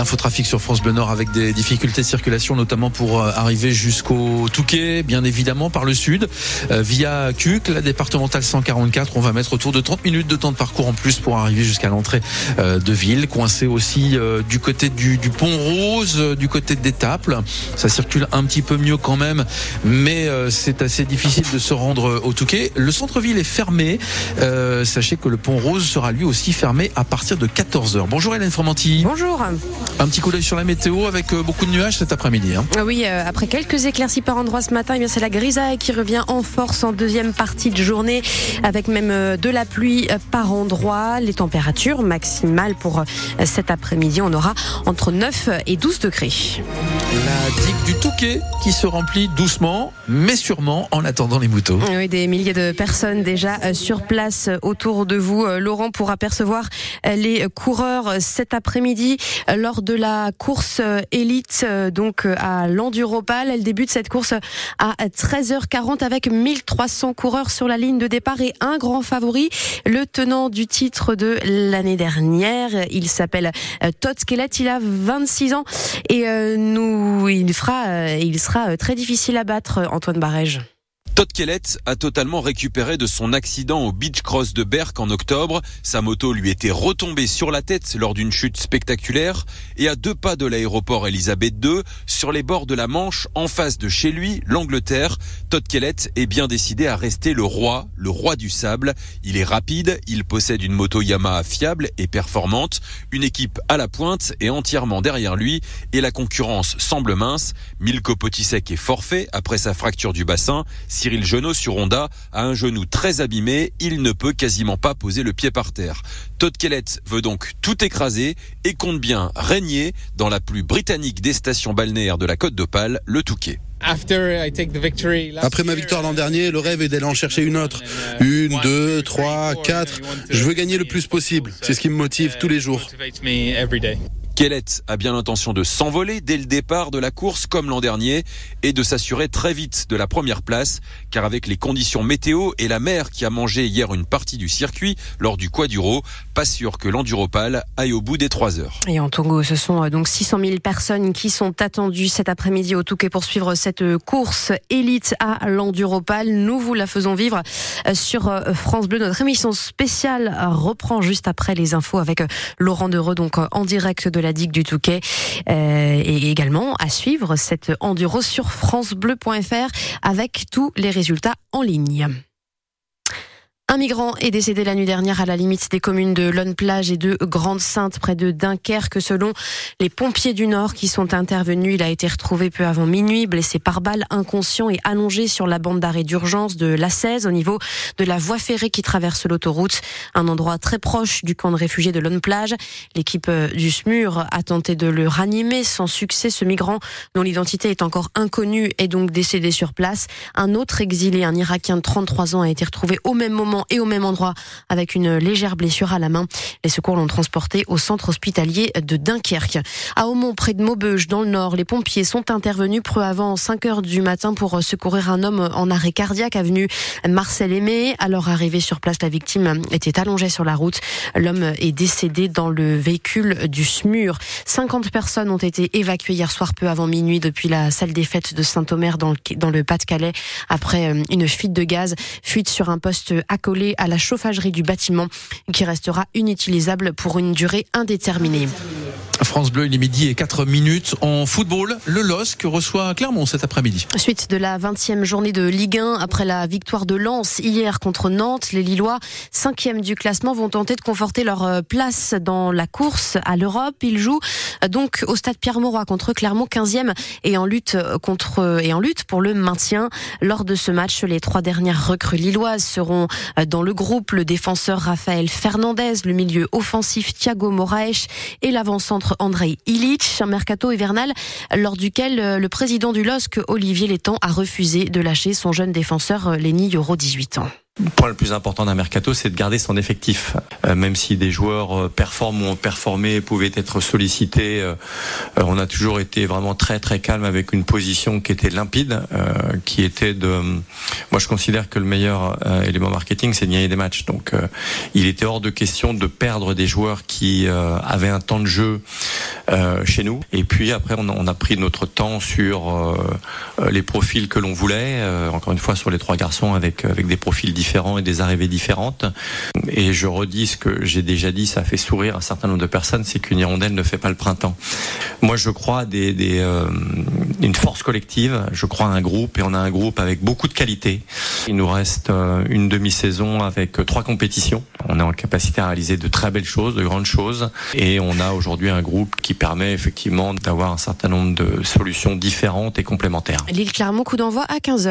l'infotrafic sur France Bleu Nord avec des difficultés de circulation, notamment pour euh, arriver jusqu'au Touquet, bien évidemment par le sud, euh, via Cuc, la départementale 144. On va mettre autour de 30 minutes de temps de parcours en plus pour arriver jusqu'à l'entrée de ville. Coincé aussi du côté du, Pont Rose, du côté d'Étaples. Ça circule un petit peu mieux quand même, mais c'est assez difficile de se rendre au Touquet. Le centre-ville est fermé. sachez que le Pont Rose sera lui aussi fermé à partir de 14h. Bonjour Hélène Formanti. Bonjour. Un petit coup d'œil sur la météo avec euh, beaucoup de nuages cet après-midi. Hein. Ah oui, euh, après quelques éclaircies par endroits ce matin, eh c'est la grisaille qui revient en force en deuxième partie de journée avec même euh, de la pluie par endroits. Les températures maximales pour cet après-midi, on aura entre 9 et 12 degrés. La digue du Touquet qui se remplit doucement mais sûrement en attendant les moutons. Oui, des milliers de personnes déjà sur place autour de vous, Laurent, pour apercevoir les coureurs cet après-midi lors de la course élite donc à l'Enduropal. Elle débute cette course à 13h40 avec 1300 coureurs sur la ligne de départ et un grand favori, le tenant du titre de l'année dernière. Il s'appelle Todd Skelet, il a 26 ans et euh, nous il fera il sera très difficile à battre Antoine Barège. Todd Kellett a totalement récupéré de son accident au Beach Cross de Berck en octobre. Sa moto lui était retombée sur la tête lors d'une chute spectaculaire et à deux pas de l'aéroport Elisabeth II, sur les bords de la Manche, en face de chez lui, l'Angleterre, Todd Kellett est bien décidé à rester le roi, le roi du sable. Il est rapide, il possède une moto Yamaha fiable et performante, une équipe à la pointe et entièrement derrière lui et la concurrence semble mince. Milko Potisek est forfait après sa fracture du bassin. Cyril Genot sur Honda a un genou très abîmé, il ne peut quasiment pas poser le pied par terre. Todd Kellett veut donc tout écraser et compte bien régner dans la plus britannique des stations balnéaires de la Côte d'Opale, le Touquet. Après ma victoire l'an dernier, le rêve est d'aller en chercher une autre. Une, deux, trois, quatre. Je veux gagner le plus possible. C'est ce qui me motive tous les jours. Kellett a bien l'intention de s'envoler dès le départ de la course comme l'an dernier et de s'assurer très vite de la première place car avec les conditions météo et la mer qui a mangé hier une partie du circuit lors du Quaduro, pas sûr que l'Enduropal aille au bout des trois heures. Et en Togo, ce sont euh, donc 600 000 personnes qui sont attendues cet après-midi au Touquet pour suivre cette euh, course élite à l'Enduropal. Nous vous la faisons vivre euh, sur France Bleu. Notre émission spéciale reprend juste après les infos avec Laurent Dereux, donc en direct de la digue du Touquet. Euh, et également à suivre cette enduro sur francebleu.fr avec tous les résultats en ligne. Un migrant est décédé la nuit dernière à la limite des communes de Lonne-Plage et de Grande-Sainte, près de Dunkerque. Selon les pompiers du Nord qui sont intervenus, il a été retrouvé peu avant minuit, blessé par balle, inconscient et allongé sur la bande d'arrêt d'urgence de la 16 au niveau de la voie ferrée qui traverse l'autoroute. Un endroit très proche du camp de réfugiés de Lonne-Plage. L'équipe du SMUR a tenté de le ranimer sans succès. Ce migrant, dont l'identité est encore inconnue, est donc décédé sur place. Un autre exilé, un Irakien de 33 ans, a été retrouvé au même moment et au même endroit avec une légère blessure à la main. Les secours l'ont transporté au centre hospitalier de Dunkerque. À Aumont, près de Maubeuge, dans le nord, les pompiers sont intervenus peu avant 5 heures du matin pour secourir un homme en arrêt cardiaque avenue Marcel Aimé. Alors arrivé sur place, la victime était allongée sur la route. L'homme est décédé dans le véhicule du SMUR. 50 personnes ont été évacuées hier soir peu avant minuit depuis la salle des fêtes de Saint-Omer dans le, dans le Pas-de-Calais après euh, une fuite de gaz, fuite sur un poste à à la chauffagerie du bâtiment qui restera inutilisable pour une durée indéterminée. France Bleu, il est midi et 4 minutes. En football, le LOSC reçoit Clermont cet après-midi. Suite de la 20e journée de Ligue 1, après la victoire de Lens hier contre Nantes, les Lillois, 5e du classement, vont tenter de conforter leur euh, place dans la course à l'Europe. Ils jouent euh, donc au stade Pierre-Mauroy contre Clermont, 15e et en lutte euh, contre et en lutte pour le maintien. Lors de ce match, les trois dernières recrues lilloises seront dans le groupe. Le défenseur Raphaël Fernandez, le milieu offensif Thiago Moraes et l'avant-centre Andrei Illich, un mercato hivernal lors duquel euh, le président du LOSC, Olivier Létang, a refusé de lâcher son jeune défenseur Lenny Euro 18 ans. Le point le plus important d'un mercato, c'est de garder son effectif. Euh, même si des joueurs euh, performent ou ont performé, pouvaient être sollicités, euh, on a toujours été vraiment très très calme avec une position qui était limpide, qui était de. Moi, je considère que le meilleur élément marketing, c'est de gagner des matchs. Donc, il était hors de question de perdre des joueurs qui avaient un temps de jeu chez nous. Et puis après, on a, on a pris notre temps sur les profils que l'on voulait. encore une fois, sur les trois garçons, avec avec des profils différents et des arrivées différentes. Et je redis ce que j'ai déjà dit, ça fait sourire un certain nombre de personnes, c'est qu'une hirondelle ne fait pas le printemps. Moi, je crois des, des euh, une force collective. Je crois à un groupe et on a un groupe avec beaucoup de qualité. Il nous reste euh, une demi-saison avec trois compétitions. On est en capacité à réaliser de très belles choses, de grandes choses, et on a aujourd'hui un groupe qui permet effectivement d'avoir un certain nombre de solutions différentes et complémentaires. Lille Clermont, coup d'envoi à 15h.